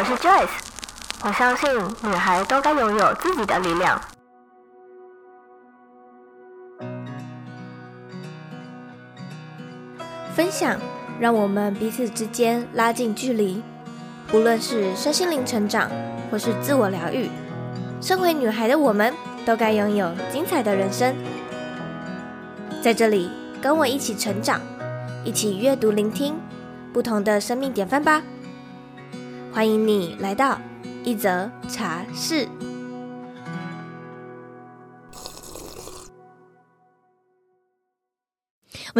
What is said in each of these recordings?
我是 Joyce，我相信女孩都该拥有自己的力量。分享让我们彼此之间拉近距离，无论是身心灵成长，或是自我疗愈，身为女孩的我们都该拥有精彩的人生。在这里，跟我一起成长，一起阅读、聆听不同的生命典范吧。欢迎你来到一则茶室。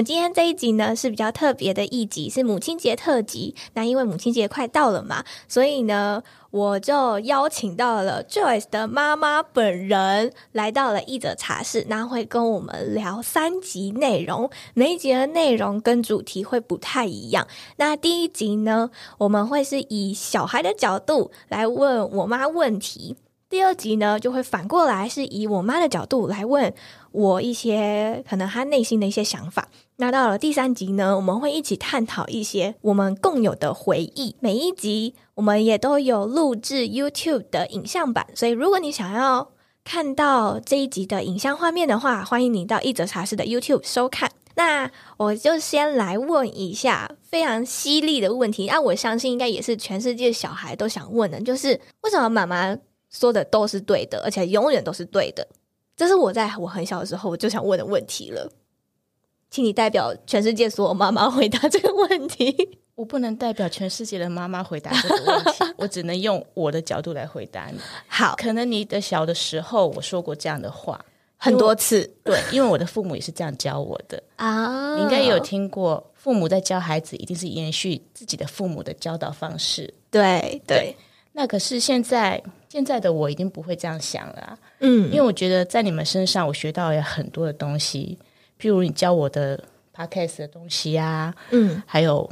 今天这一集呢，是比较特别的一集，是母亲节特辑。那因为母亲节快到了嘛，所以呢，我就邀请到了 Joyce 的妈妈本人来到了一则茶室，那会跟我们聊三集内容，每一集的内容跟主题会不太一样。那第一集呢，我们会是以小孩的角度来问我妈问题。第二集呢，就会反过来是以我妈的角度来问我一些可能他内心的一些想法。那到了第三集呢，我们会一起探讨一些我们共有的回忆。每一集我们也都有录制 YouTube 的影像版，所以如果你想要看到这一集的影像画面的话，欢迎你到一泽茶室的 YouTube 收看。那我就先来问一下非常犀利的问题，那、我相信应该也是全世界小孩都想问的，就是为什么妈妈说的都是对的，而且永远都是对的。这是我在我很小的时候我就想问的问题了，请你代表全世界所有妈妈回答这个问题。我不能代表全世界的妈妈回答这个问题，我只能用我的角度来回答你。好，可能你的小的时候我说过这样的话很多次，对，因为我的父母也是这样教我的啊。你应该也有听过，父母在教孩子一定是延续自己的父母的教导方式。对对，对，那可是现在。现在的我已经不会这样想了啊，嗯，因为我觉得在你们身上我学到了很多的东西，譬如你教我的 podcast 的东西啊，嗯，还有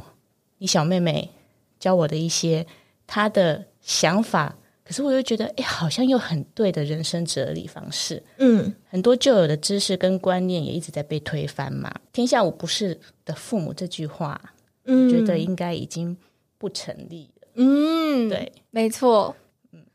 你小妹妹教我的一些她的想法，可是我又觉得，哎，好像又很对的人生哲理方式，嗯，很多旧有的知识跟观念也一直在被推翻嘛。天下无不是的父母这句话，嗯，觉得应该已经不成立了，嗯，对，没错。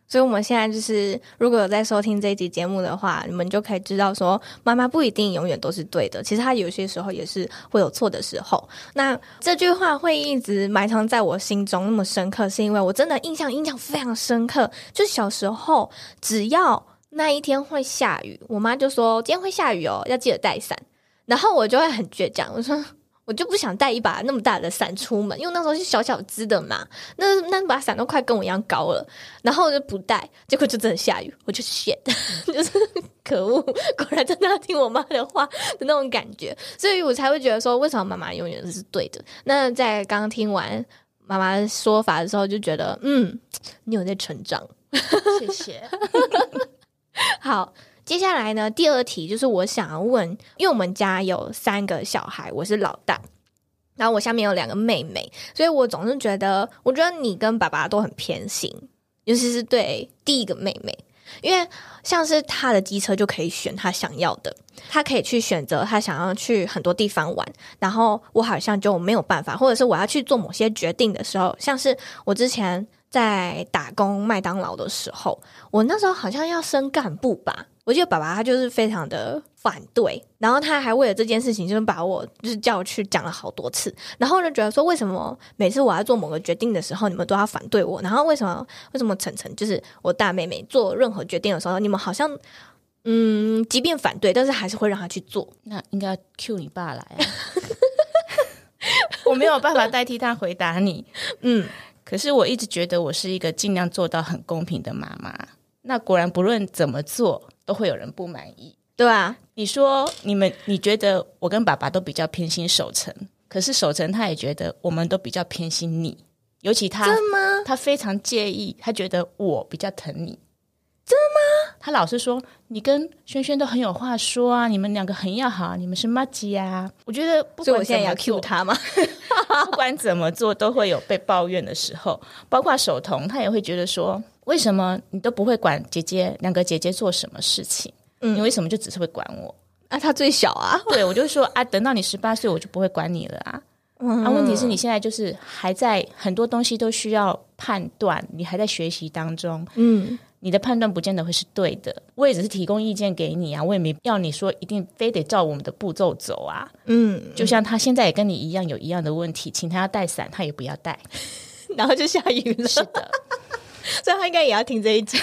所以，我们现在就是，如果有在收听这一集节目的话，你们就可以知道说，妈妈不一定永远都是对的，其实她有些时候也是会有错的时候。那这句话会一直埋藏在我心中那么深刻，是因为我真的印象印象非常深刻。就小时候，只要那一天会下雨，我妈就说今天会下雨哦，要记得带伞。然后我就会很倔强，我说。我就不想带一把那么大的伞出门，因为那时候是小小只的嘛，那那把伞都快跟我一样高了，然后我就不带，结果就真的下雨，我就 shit，就是可恶，果然真的要听我妈的话的那种感觉，所以我才会觉得说，为什么妈妈永远都是对的？那在刚刚听完妈妈的说法的时候，就觉得嗯，你有在成长，谢谢，好。接下来呢，第二题就是我想要问，因为我们家有三个小孩，我是老大，然后我下面有两个妹妹，所以我总是觉得，我觉得你跟爸爸都很偏心，尤其是对第一个妹妹，因为像是他的机车就可以选他想要的，他可以去选择他想要去很多地方玩，然后我好像就没有办法，或者是我要去做某些决定的时候，像是我之前在打工麦当劳的时候，我那时候好像要升干部吧。我记得爸爸他就是非常的反对，然后他还为了这件事情，就是把我就是叫我去讲了好多次，然后就觉得说，为什么每次我要做某个决定的时候，你们都要反对我？然后为什么为什么晨晨就是我大妹妹做任何决定的时候，你们好像嗯，即便反对，但是还是会让她去做？那应该 cue 你爸来啊！我没有办法代替他回答你，嗯，可是我一直觉得我是一个尽量做到很公平的妈妈。那果然不论怎么做。都会有人不满意，对啊，你说你们，你觉得我跟爸爸都比较偏心守成，可是守成他也觉得我们都比较偏心你，尤其他，真的吗？他非常介意，他觉得我比较疼你，真的吗？他老是说你跟轩轩都很有话说啊，你们两个很要好，你们是妈吉啊。我觉得不管我现在要 cue 他吗？不管怎么做都会有被抱怨的时候，包括守彤，他也会觉得说。为什么你都不会管姐姐两个姐姐做什么事情？嗯，你为什么就只是会管我？啊，他最小啊。对，我就说 啊，等到你十八岁，我就不会管你了啊。嗯、啊，问题是你现在就是还在很多东西都需要判断，你还在学习当中，嗯，你的判断不见得会是对的。我也只是提供意见给你啊，我也没要你说一定非得照我们的步骤走啊。嗯，就像他现在也跟你一样有一样的问题，请他要带伞，他也不要带，然后就下雨了。是的。所以他应该也要听这一集，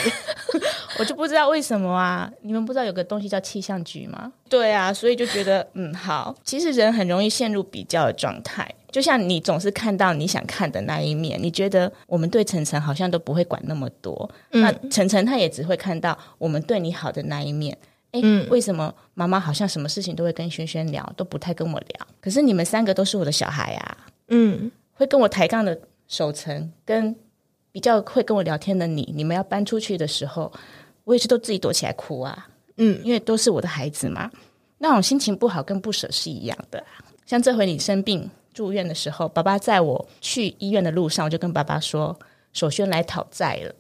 我就不知道为什么啊？你们不知道有个东西叫气象局吗？对啊，所以就觉得嗯好。其实人很容易陷入比较的状态，就像你总是看到你想看的那一面，你觉得我们对晨晨好像都不会管那么多，嗯、那晨晨他也只会看到我们对你好的那一面。哎，嗯、为什么妈妈好像什么事情都会跟轩轩聊，都不太跟我聊？可是你们三个都是我的小孩啊，嗯，会跟我抬杠的守成跟。比较会跟我聊天的你，你们要搬出去的时候，我也是都自己躲起来哭啊。嗯，因为都是我的孩子嘛，那种心情不好跟不舍是一样的。像这回你生病住院的时候，爸爸在我去医院的路上，我就跟爸爸说：“首轩来讨债了。”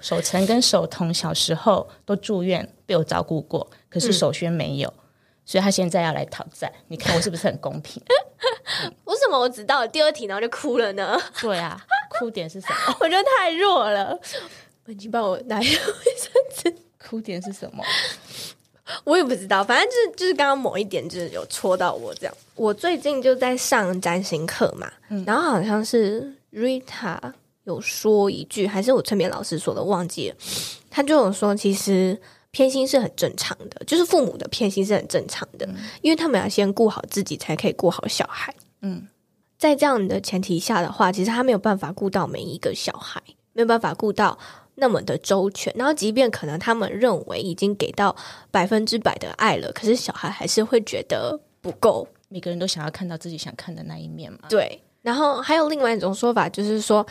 守成跟守彤小时候都住院被我照顾过，可是守轩没有。嗯所以他现在要来讨债，你看我是不是很公平？为什么我只到了第二题然后就哭了呢？对啊，哭点是什么？我觉得太弱了。文静帮我拿一下卫生纸。哭点是什么？我也不知道，反正就是就是刚刚某一点就是有戳到我这样。我最近就在上占星课嘛，嗯、然后好像是 Rita 有说一句，还是我催眠老师说的，忘记了。他就有说，其实。偏心是很正常的，就是父母的偏心是很正常的，嗯、因为他们要先顾好自己，才可以顾好小孩。嗯，在这样的前提下的话，其实他没有办法顾到每一个小孩，没有办法顾到那么的周全。然后，即便可能他们认为已经给到百分之百的爱了，可是小孩还是会觉得不够。每个人都想要看到自己想看的那一面嘛。对。然后还有另外一种说法，就是说，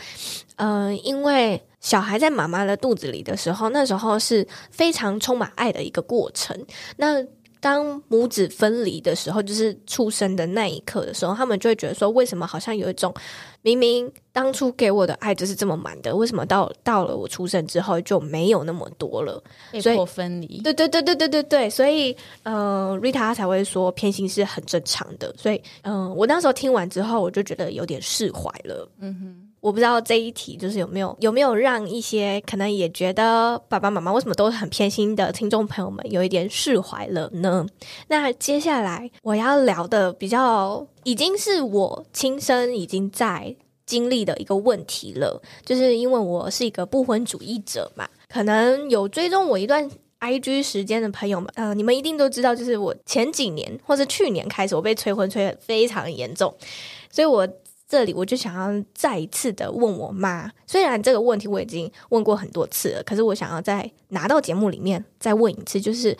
嗯、呃，因为小孩在妈妈的肚子里的时候，那时候是非常充满爱的一个过程。那当母子分离的时候，就是出生的那一刻的时候，他们就会觉得说，为什么好像有一种明明当初给我的爱就是这么满的，为什么到到了我出生之后就没有那么多了？被迫分离。对对对对对对对，所以呃，Rita 才会说偏心是很正常的。所以嗯、呃，我那时候听完之后，我就觉得有点释怀了。嗯哼。我不知道这一题就是有没有有没有让一些可能也觉得爸爸妈妈为什么都很偏心的听众朋友们有一点释怀了呢？那接下来我要聊的比较已经是我亲身已经在经历的一个问题了，就是因为我是一个不婚主义者嘛，可能有追踪我一段 IG 时间的朋友们，呃，你们一定都知道，就是我前几年或是去年开始，我被催婚催得非常严重，所以我。这里我就想要再一次的问我妈，虽然这个问题我已经问过很多次了，可是我想要再拿到节目里面再问一次，就是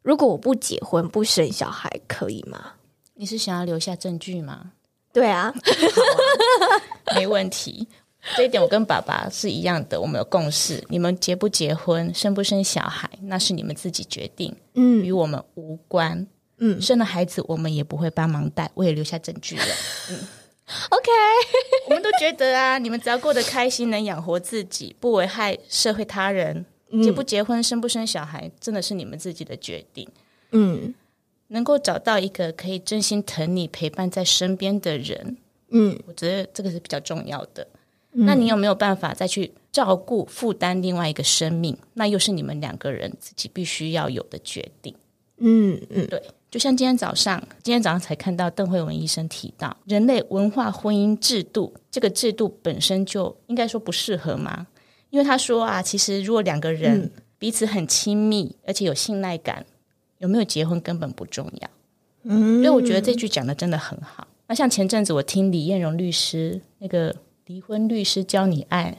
如果我不结婚不生小孩可以吗？你是想要留下证据吗？对啊，啊没问题，这一点我跟爸爸是一样的，我们有共识。你们结不结婚，生不生小孩，那是你们自己决定，嗯，与我们无关，嗯，生了孩子我们也不会帮忙带，我也留下证据了，嗯。OK，我们都觉得啊，你们只要过得开心，能养活自己，不危害社会他人，嗯、结不结婚，生不生小孩，真的是你们自己的决定。嗯，能够找到一个可以真心疼你、陪伴在身边的人，嗯，我觉得这个是比较重要的。嗯、那你有没有办法再去照顾、负担另外一个生命？那又是你们两个人自己必须要有的决定。嗯嗯，对。就像今天早上，今天早上才看到邓惠文医生提到，人类文化婚姻制度这个制度本身就应该说不适合吗？因为他说啊，其实如果两个人彼此很亲密，而且有信赖感，有没有结婚根本不重要。嗯，所以我觉得这句讲的真的很好。那像前阵子我听李艳荣律师那个离婚律师教你爱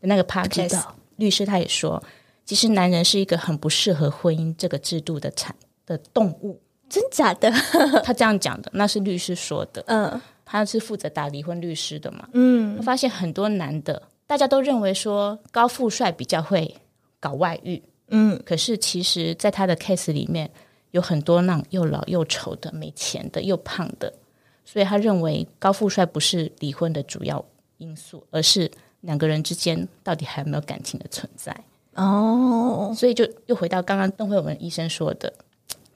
的那个 podcast，律师他也说，其实男人是一个很不适合婚姻这个制度的产的动物。真假的？他这样讲的，那是律师说的。嗯，他是负责打离婚律师的嘛。嗯，我发现很多男的，大家都认为说高富帅比较会搞外遇。嗯，可是其实，在他的 case 里面，有很多那种又老又丑的、没钱的、又胖的，所以他认为高富帅不是离婚的主要因素，而是两个人之间到底还有没有感情的存在。哦，所以就又回到刚刚邓慧文医生说的。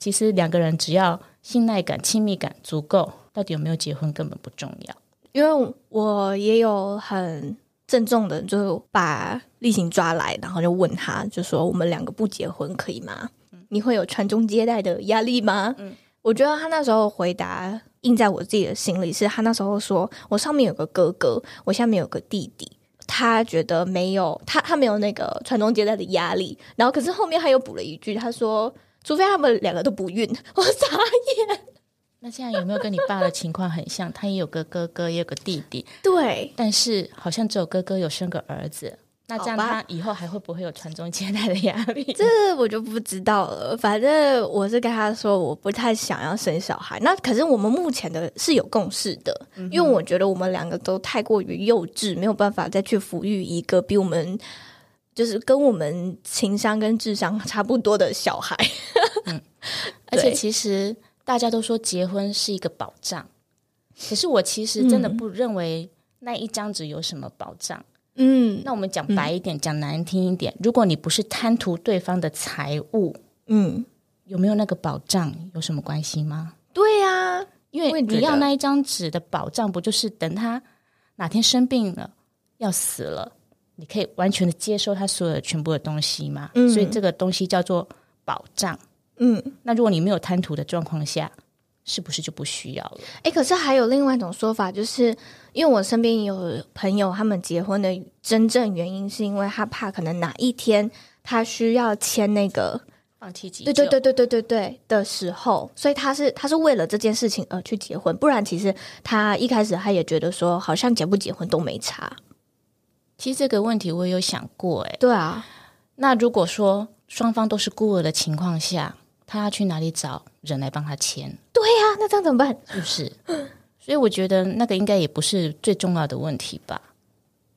其实两个人只要信赖感、亲密感足够，到底有没有结婚根本不重要。因为我也有很郑重的，就把例行抓来，然后就问他，就说我们两个不结婚可以吗？嗯、你会有传宗接代的压力吗？嗯，我觉得他那时候回答印在我自己的心里，是他那时候说我上面有个哥哥，我下面有个弟弟。他觉得没有他，他没有那个传宗接代的压力。然后，可是后面他又补了一句，他说：“除非他们两个都不孕。”我傻眼。那现在有没有跟你爸的情况很像？他也有个哥哥，也有个弟弟。对，但是好像只有哥哥有生个儿子。那这样他以后还会不会有传宗接代的压力？这我就不知道了。反正我是跟他说，我不太想要生小孩。那可是我们目前的是有共识的，嗯、因为我觉得我们两个都太过于幼稚，没有办法再去抚育一个比我们就是跟我们情商跟智商差不多的小孩。嗯，而且其实大家都说结婚是一个保障，可是我其实真的不认为那一张纸有什么保障。嗯，那我们讲白一点，嗯、讲难听一点，如果你不是贪图对方的财物，嗯，有没有那个保障有什么关系吗？对呀、啊，因为你要那一张纸的保障，不就是等他哪天生病了要死了，你可以完全的接收他所有的全部的东西嘛？嗯，所以这个东西叫做保障。嗯，那如果你没有贪图的状况下，是不是就不需要了？哎，可是还有另外一种说法，就是因为我身边有朋友，他们结婚的真正原因是因为他怕可能哪一天他需要签那个放弃急救，对对对对对对对的时候，所以他是他是为了这件事情而去结婚，不然其实他一开始他也觉得说，好像结不结婚都没差。其实这个问题我也有想过，哎，对啊，那如果说双方都是孤儿的情况下，他要去哪里找人来帮他签？对呀、啊，那这样怎么办？是不是？所以我觉得那个应该也不是最重要的问题吧。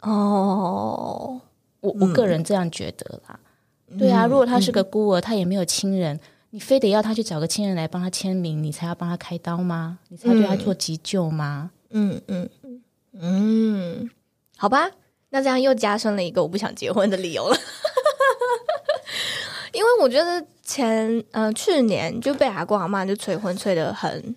哦，我我个人这样觉得啦。嗯、对啊，如果他是个孤儿，嗯、他也没有亲人，你非得要他去找个亲人来帮他签名，你才要帮他开刀吗？你才要对他做急救吗？嗯嗯嗯嗯，好吧，那这样又加深了一个我不想结婚的理由了。因为我觉得前呃去年就被阿公阿妈就催婚催得很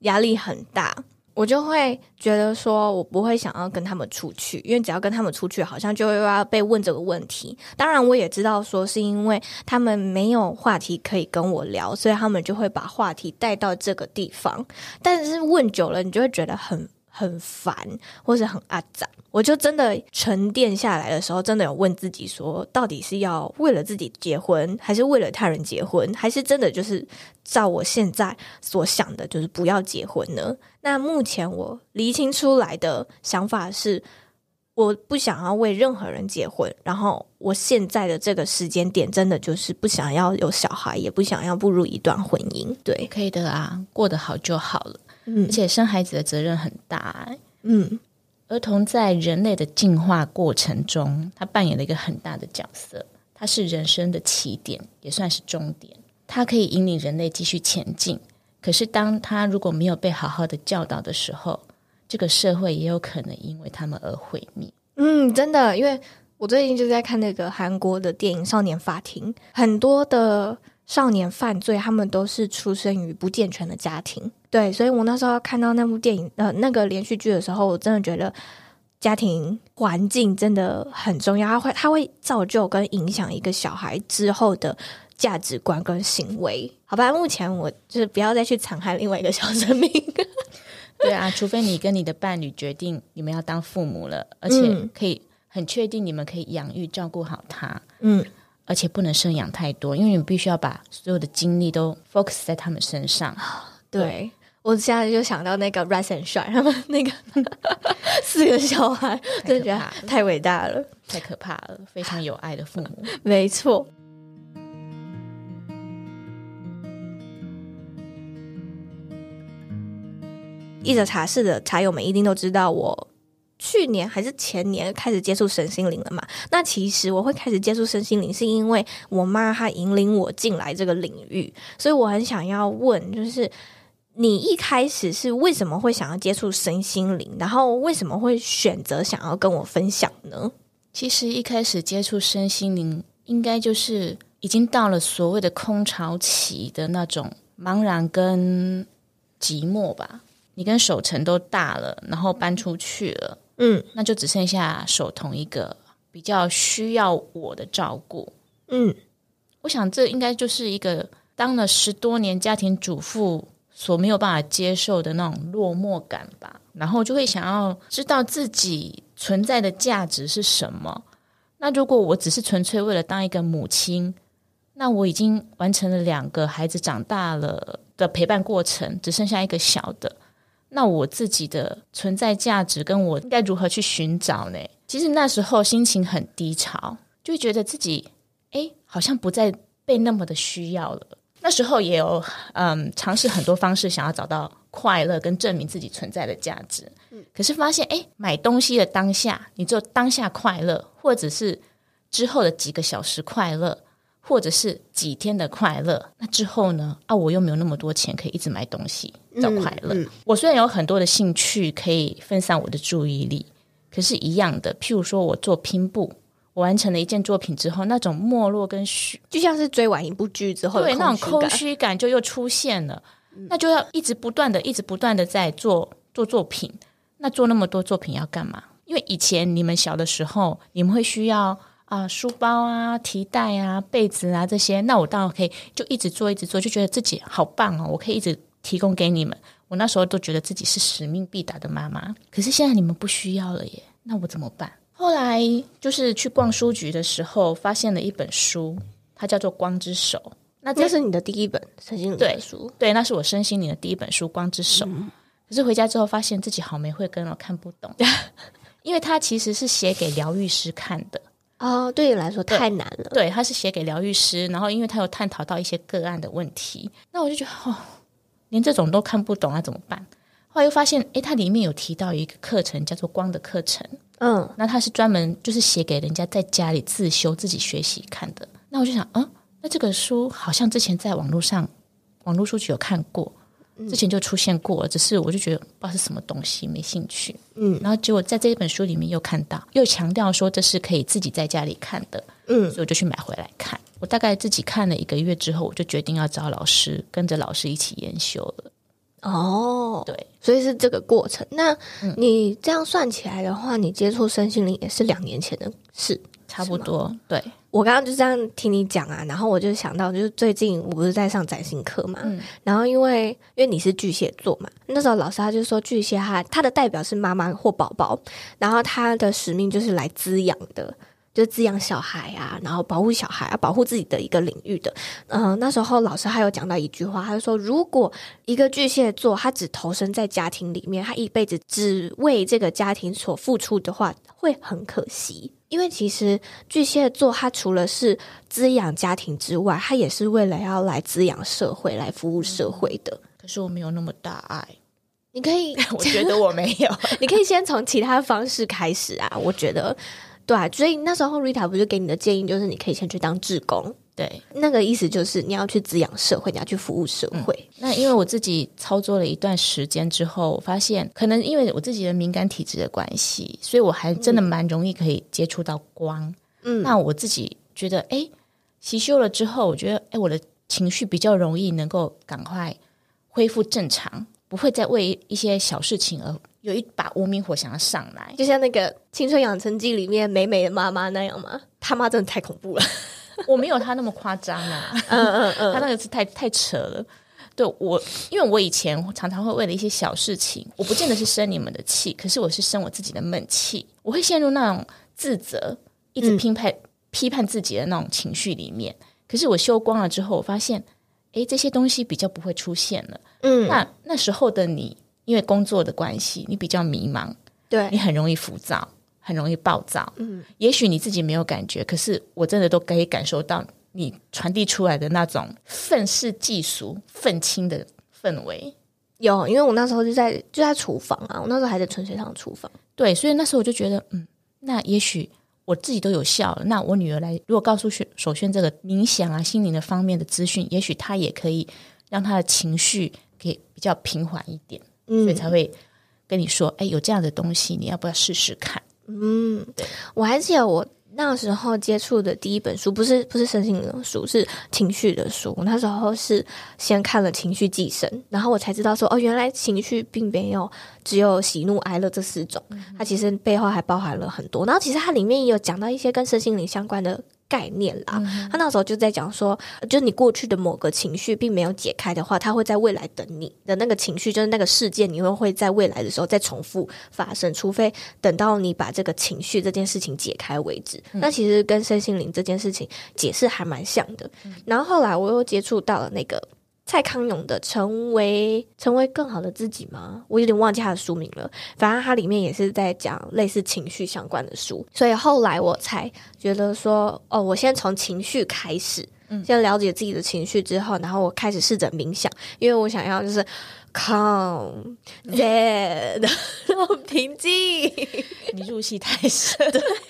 压力很大，我就会觉得说我不会想要跟他们出去，因为只要跟他们出去，好像就又要被问这个问题。当然，我也知道说是因为他们没有话题可以跟我聊，所以他们就会把话题带到这个地方。但是问久了，你就会觉得很很烦，或是很阿杂。我就真的沉淀下来的时候，真的有问自己说，到底是要为了自己结婚，还是为了他人结婚，还是真的就是照我现在所想的，就是不要结婚呢？那目前我厘清出来的想法是，我不想要为任何人结婚，然后我现在的这个时间点，真的就是不想要有小孩，也不想要步入一段婚姻。对，可以的啊，过得好就好了。嗯，而且生孩子的责任很大欸。嗯。儿童在人类的进化过程中，他扮演了一个很大的角色。他是人生的起点，也算是终点。他可以引领人类继续前进。可是，当他如果没有被好好的教导的时候，这个社会也有可能因为他们而毁灭。嗯，真的，因为我最近就在看那个韩国的电影《少年法庭》，很多的少年犯罪，他们都是出生于不健全的家庭。对，所以我那时候看到那部电影呃那个连续剧的时候，我真的觉得家庭环境真的很重要，它会它会造就跟影响一个小孩之后的价值观跟行为。好吧，目前我就是不要再去残害另外一个小生命。对啊，除非你跟你的伴侣决定你们要当父母了，而且可以很确定你们可以养育照顾好他。嗯，而且不能生养太多，因为你必须要把所有的精力都 focus 在他们身上。对。对我现在就想到那个 Rise and Shine 他们那个 四个小孩，真的觉得太伟大了，太可怕了，非常有爱的父母。没错。一则茶室的茶友们一定都知道，我去年还是前年开始接触身心灵了嘛？那其实我会开始接触身心灵，是因为我妈她引领我进来这个领域，所以我很想要问，就是。你一开始是为什么会想要接触身心灵？然后为什么会选择想要跟我分享呢？其实一开始接触身心灵，应该就是已经到了所谓的空巢期的那种茫然跟寂寞吧。你跟守成都大了，然后搬出去了，嗯，那就只剩下守同一个比较需要我的照顾。嗯，我想这应该就是一个当了十多年家庭主妇所没有办法接受的那种落寞感吧。然后就会想要知道自己存在的价值是什么。那如果我只是纯粹为了当一个母亲，那我已经完成了两个孩子长大了的陪伴过程，只剩下一个小的。那我自己的存在价值跟我应该如何去寻找呢？其实那时候心情很低潮，就会觉得自己诶，好像不再被那么的需要了。那时候也有嗯尝试很多方式想要找到快乐跟证明自己存在的价值，可是发现诶，买东西的当下，你只有当下快乐，或者是之后的几个小时快乐。或者是几天的快乐，那之后呢？啊，我又没有那么多钱可以一直买东西找快乐。嗯嗯、我虽然有很多的兴趣可以分散我的注意力，可是，一样的，譬如说我做拼布，我完成了一件作品之后，那种没落跟虚，就像是追完一部剧之后，对，那种空虚感就又出现了。嗯、那就要一直不断的、一直不断的在做做作品。那做那么多作品要干嘛？因为以前你们小的时候，你们会需要。啊，书包啊，提袋啊，被子啊，这些，那我当然可以就一直做，一直做，就觉得自己好棒哦！我可以一直提供给你们。我那时候都觉得自己是使命必达的妈妈。可是现在你们不需要了耶，那我怎么办？后来就是去逛书局的时候，发现了一本书，它叫做《光之手》。那这是你的第一本身心灵的书？对，对，那是我身心灵的第一本书《光之手》。嗯。可是回家之后，发现自己好没慧根，我看不懂，因为它其实是写给疗愈师看的。哦，对你来说太难了。对，他是写给疗愈师，然后因为他有探讨到一些个案的问题，那我就觉得哦，连这种都看不懂，那怎么办？后来又发现，诶，它里面有提到一个课程叫做光的课程，嗯，那他是专门就是写给人家在家里自修、自己学习看的。那我就想，嗯，那这个书好像之前在网络上网络书籍有看过。之前就出现过了，只是我就觉得不知道是什么东西，没兴趣。嗯，然后结果在这一本书里面又看到，又强调说这是可以自己在家里看的。嗯，所以我就去买回来看。我大概自己看了一个月之后，我就决定要找老师，跟着老师一起研修了。哦，对，所以是这个过程。那你这样算起来的话，你接触身心灵也是两年前的事，差不多。对。我刚刚就这样听你讲啊，然后我就想到，就是最近我不是在上占星课嘛，嗯、然后因为因为你是巨蟹座嘛，那时候老师他就说巨蟹他他的代表是妈妈或宝宝，然后他的使命就是来滋养的，就是滋养小孩啊，然后保护小孩啊，保护自己的一个领域的。嗯、呃，那时候老师还有讲到一句话，他就说，如果一个巨蟹座他只投身在家庭里面，他一辈子只为这个家庭所付出的话，会很可惜。因为其实巨蟹座，他除了是滋养家庭之外，他也是为了要来滋养社会、来服务社会的。可是我没有那么大爱，你可以，我觉得我没有，你可以先从其他方式开始啊。我觉得，对啊，所以那时候 Rita 不是给你的建议，就是你可以先去当志工。对，那个意思就是你要去滋养社会，你要去服务社会。嗯、那因为我自己操作了一段时间之后，我发现可能因为我自己的敏感体质的关系，所以我还真的蛮容易可以接触到光。嗯，那我自己觉得，哎，习修了之后，我觉得，哎，我的情绪比较容易能够赶快恢复正常，不会再为一些小事情而有一把无名火想要上来，就像那个《青春养成记》里面美美的妈妈那样吗？他妈真的太恐怖了。我没有他那么夸张啊，嗯嗯嗯，他那个是太太扯了。对我，因为我以前常常会为了一些小事情，我不见得是生你们的气，可是我是生我自己的闷气，我会陷入那种自责、一直批判、嗯、批判自己的那种情绪里面。可是我修光了之后，我发现，诶，这些东西比较不会出现了。嗯，那那时候的你，因为工作的关系，你比较迷茫，对你很容易浮躁。很容易暴躁，嗯，也许你自己没有感觉，可是我真的都可以感受到你传递出来的那种愤世嫉俗、愤青的氛围。有，因为我那时候就在就在厨房啊，我那时候还在纯水厂厨房，对，所以那时候我就觉得，嗯，那也许我自己都有效了，那我女儿来，如果告诉守守轩这个冥想啊、心灵的方面的资讯，也许她也可以让她的情绪可以比较平缓一点，嗯，所以才会跟你说，哎，有这样的东西，你要不要试试看？嗯，对，我还记得我那时候接触的第一本书不是不是身心灵的书，是情绪的书。那时候是先看了《情绪寄生》，然后我才知道说，哦，原来情绪并没有只有喜怒哀乐这四种，它其实背后还包含了很多。然后其实它里面也有讲到一些跟身心灵相关的。概念啦，嗯、他那时候就在讲说，就是你过去的某个情绪并没有解开的话，他会在未来等你的那个情绪，就是那个事件，你会会在未来的时候再重复发生，除非等到你把这个情绪这件事情解开为止。嗯、那其实跟身心灵这件事情解释还蛮像的。嗯、然后后来我又接触到了那个。蔡康永的成为成为更好的自己吗？我有点忘记他的书名了。反正他里面也是在讲类似情绪相关的书，所以后来我才觉得说，哦，我先从情绪开始，嗯，先了解自己的情绪之后，然后我开始试着冥想，因为我想要就是。Calm, dead，然后平静。你入戏太深，对，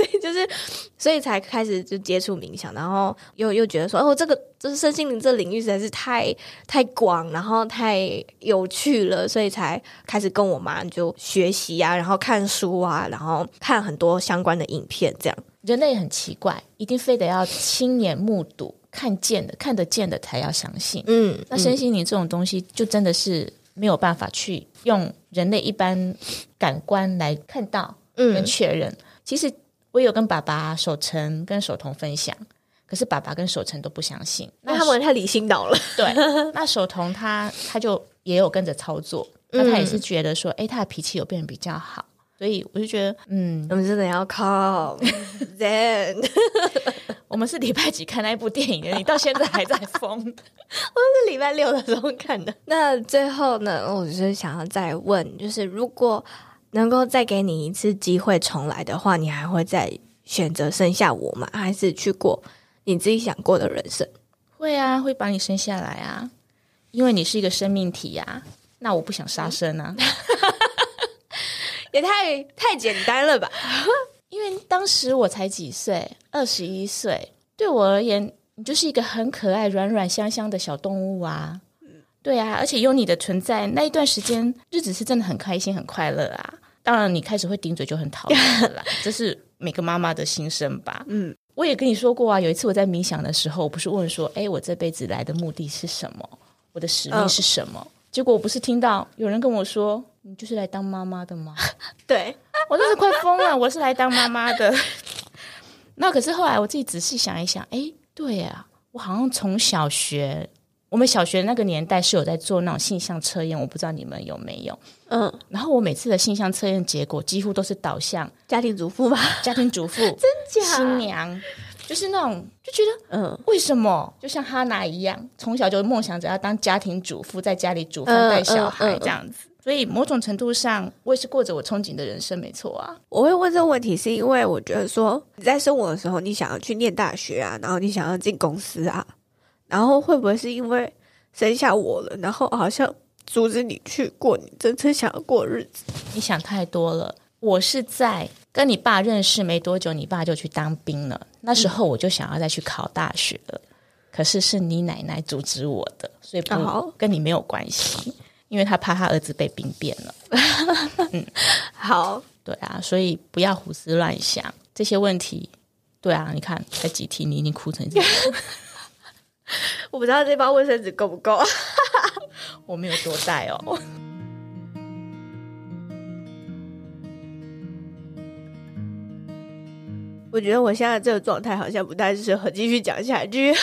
所以就是，所以才开始就接触冥想，然后又又觉得说，哦，这个就是身心灵这领域实在是太太广，然后太有趣了，所以才开始跟我妈就学习啊，然后看书啊，然后看很多相关的影片，这样。人类很奇怪，一定非得要亲眼目睹。看见的、看得见的才要相信。嗯，那身心灵这种东西，就真的是没有办法去用人类一般感官来看到、跟确认。嗯、其实我有跟爸爸守成、跟守彤分享，可是爸爸跟守成都不相信，那他们太理性脑了。对，那守彤他他就也有跟着操作，那他也是觉得说，哎、欸，他的脾气有变得比较好，所以我就觉得，嗯，我们真的要靠 Zen。我们是礼拜几看那一部电影的？你到现在还在疯？我是礼拜六的时候看的。那最后呢，我就是想要再问，就是如果能够再给你一次机会重来的话，你还会再选择生下我吗？还是去过你自己想过的人生？会啊，会把你生下来啊，因为你是一个生命体呀、啊。那我不想杀生啊，也太太简单了吧？因为当时我才几岁，二十一岁，对我而言，你就是一个很可爱、软软香香的小动物啊。对啊，而且有你的存在，那一段时间日子是真的很开心、很快乐啊。当然，你开始会顶嘴就很讨厌了啦，这是每个妈妈的心声吧。嗯，我也跟你说过啊，有一次我在冥想的时候，我不是问说，哎，我这辈子来的目的是什么？我的使命是什么？嗯、结果我不是听到有人跟我说，你就是来当妈妈的吗？对。我真是快疯了！我是来当妈妈的。那可是后来我自己仔细想一想，哎，对呀，我好像从小学，我们小学那个年代是有在做那种性向测验，我不知道你们有没有。嗯，然后我每次的性向测验结果几乎都是导向家庭主妇吧，家庭主妇，真假？新娘，就是那种就觉得，嗯，为什么？就像哈娜一样，从小就梦想着要当家庭主妇，在家里煮饭带小孩这样子。所以某种程度上，我也是过着我憧憬的人生，没错啊。我会问这个问题，是因为我觉得说你在生我的时候，你想要去念大学啊，然后你想要进公司啊，然后会不会是因为生下我了，然后好像阻止你去过你真正想要过的日子？你想太多了。我是在跟你爸认识没多久，你爸就去当兵了。那时候我就想要再去考大学了，嗯、可是是你奶奶阻止我的，所以不跟你没有关系。因为他怕他儿子被兵变了，嗯，好，对啊，所以不要胡思乱想这些问题。对啊，你看才几题，你已经哭成这样。我不知道这包卫生纸够不够，我没有多带哦。我觉得我现在这个状态好像不太适合继续讲下去。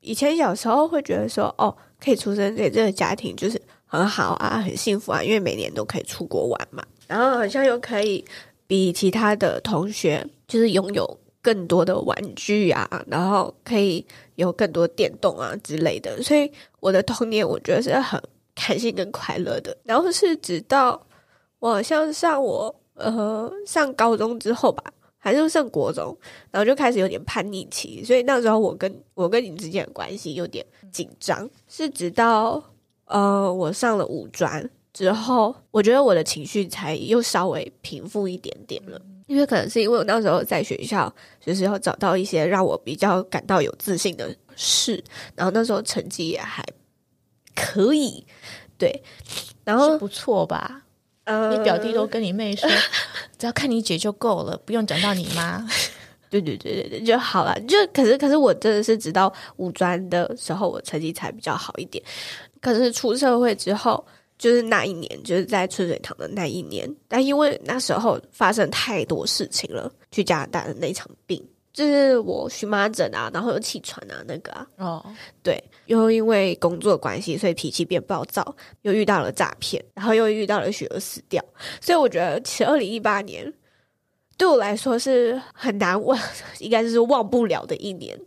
以前小时候会觉得说，哦，可以出生在这个家庭，就是。很好啊，很幸福啊，因为每年都可以出国玩嘛，然后好像又可以比其他的同学就是拥有更多的玩具啊，然后可以有更多电动啊之类的，所以我的童年我觉得是很开心跟快乐的。然后是直到我好像上我呃上高中之后吧，还是上国中，然后就开始有点叛逆期，所以那时候我跟我跟你之间的关系有点紧张，是直到。呃，我上了五专之后，我觉得我的情绪才又稍微平复一点点了。因为可能是因为我那时候在学校，就是要找到一些让我比较感到有自信的事，然后那时候成绩也还可以，对，然后不错吧？呃，你表弟都跟你妹说，只要看你姐就够了，不用讲到你妈。对对对对对，就好了。就可是可是我真的是直到五专的时候，我成绩才比较好一点。可是出社会之后，就是那一年，就是在春水堂的那一年，但因为那时候发生太多事情了，去加拿大的那场病，就是我荨麻疹啊，然后有气喘啊，那个啊，哦，对，又因为工作关系，所以脾气变暴躁，又遇到了诈骗，然后又遇到了雪儿死掉，所以我觉得其实二零一八年。对我来说是很难忘，应该是忘不了的一年。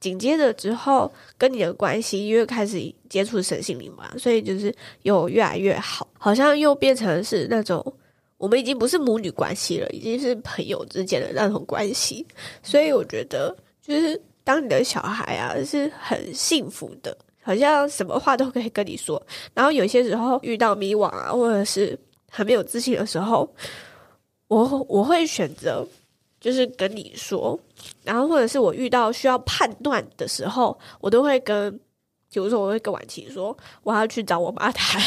紧接着之后，跟你的关系因为开始接触神心灵嘛，所以就是又越来越好，好像又变成是那种我们已经不是母女关系了，已经是朋友之间的那种关系。所以我觉得，就是当你的小孩啊是很幸福的，好像什么话都可以跟你说。然后有些时候遇到迷惘啊，或者是很没有自信的时候。我我会选择，就是跟你说，然后或者是我遇到需要判断的时候，我都会跟，比如说我会跟婉晴说，我要去找我妈谈，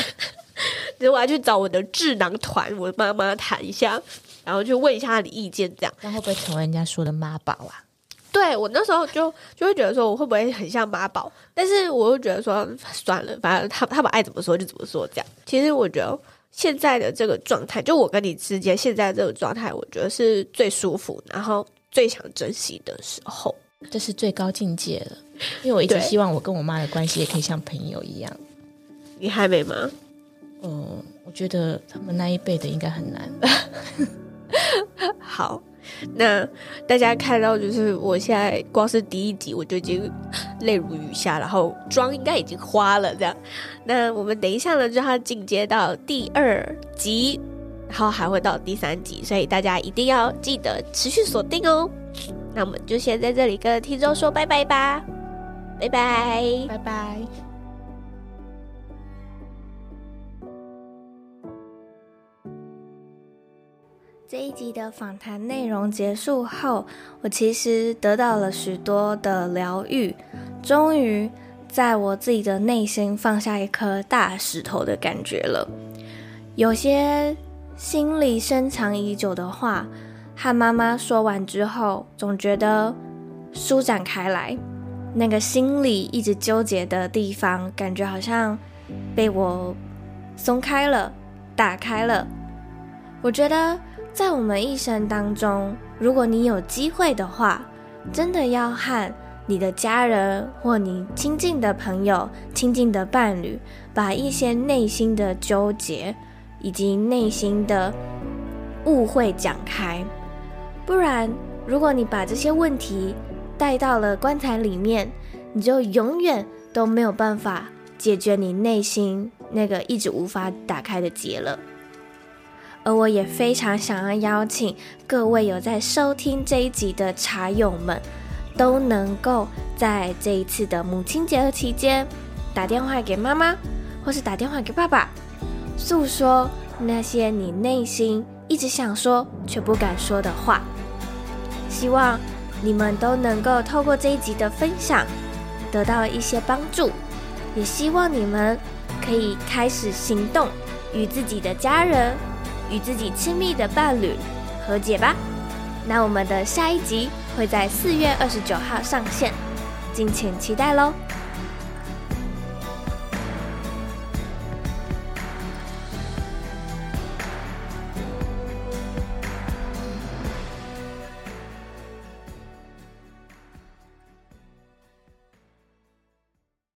就是我要去找我的智囊团，我的妈妈谈一下，然后去问一下她的意见，这样。那会不会成为人家说的妈宝啊？对，我那时候就就会觉得说，我会不会很像妈宝？但是我又觉得说，算了，反正他他们爱怎么说就怎么说，这样。其实我觉得。现在的这个状态，就我跟你之间现在这个状态，我觉得是最舒服，然后最想珍惜的时候，这是最高境界了。因为我一直希望我跟我妈的关系也可以像朋友一样。你还没吗？嗯，我觉得他们那一辈的应该很难。好。那大家看到，就是我现在光是第一集我就已经泪如雨下，然后妆应该已经花了这样。那我们等一下呢，就要进阶到第二集，然后还会到第三集，所以大家一定要记得持续锁定哦。那我们就先在这里跟听众说拜拜吧，拜拜，拜拜。这一集的访谈内容结束后，我其实得到了许多的疗愈，终于在我自己的内心放下一颗大石头的感觉了。有些心里深藏已久的话，和妈妈说完之后，总觉得舒展开来，那个心里一直纠结的地方，感觉好像被我松开了，打开了。我觉得。在我们一生当中，如果你有机会的话，真的要和你的家人或你亲近的朋友、亲近的伴侣，把一些内心的纠结以及内心的误会讲开。不然，如果你把这些问题带到了棺材里面，你就永远都没有办法解决你内心那个一直无法打开的结了。而我也非常想要邀请各位有在收听这一集的茶友们，都能够在这一次的母亲节的期间，打电话给妈妈，或是打电话给爸爸，诉说那些你内心一直想说却不敢说的话。希望你们都能够透过这一集的分享，得到一些帮助，也希望你们可以开始行动，与自己的家人。与自己亲密的伴侣和解吧。那我们的下一集会在四月二十九号上线，敬请期待喽。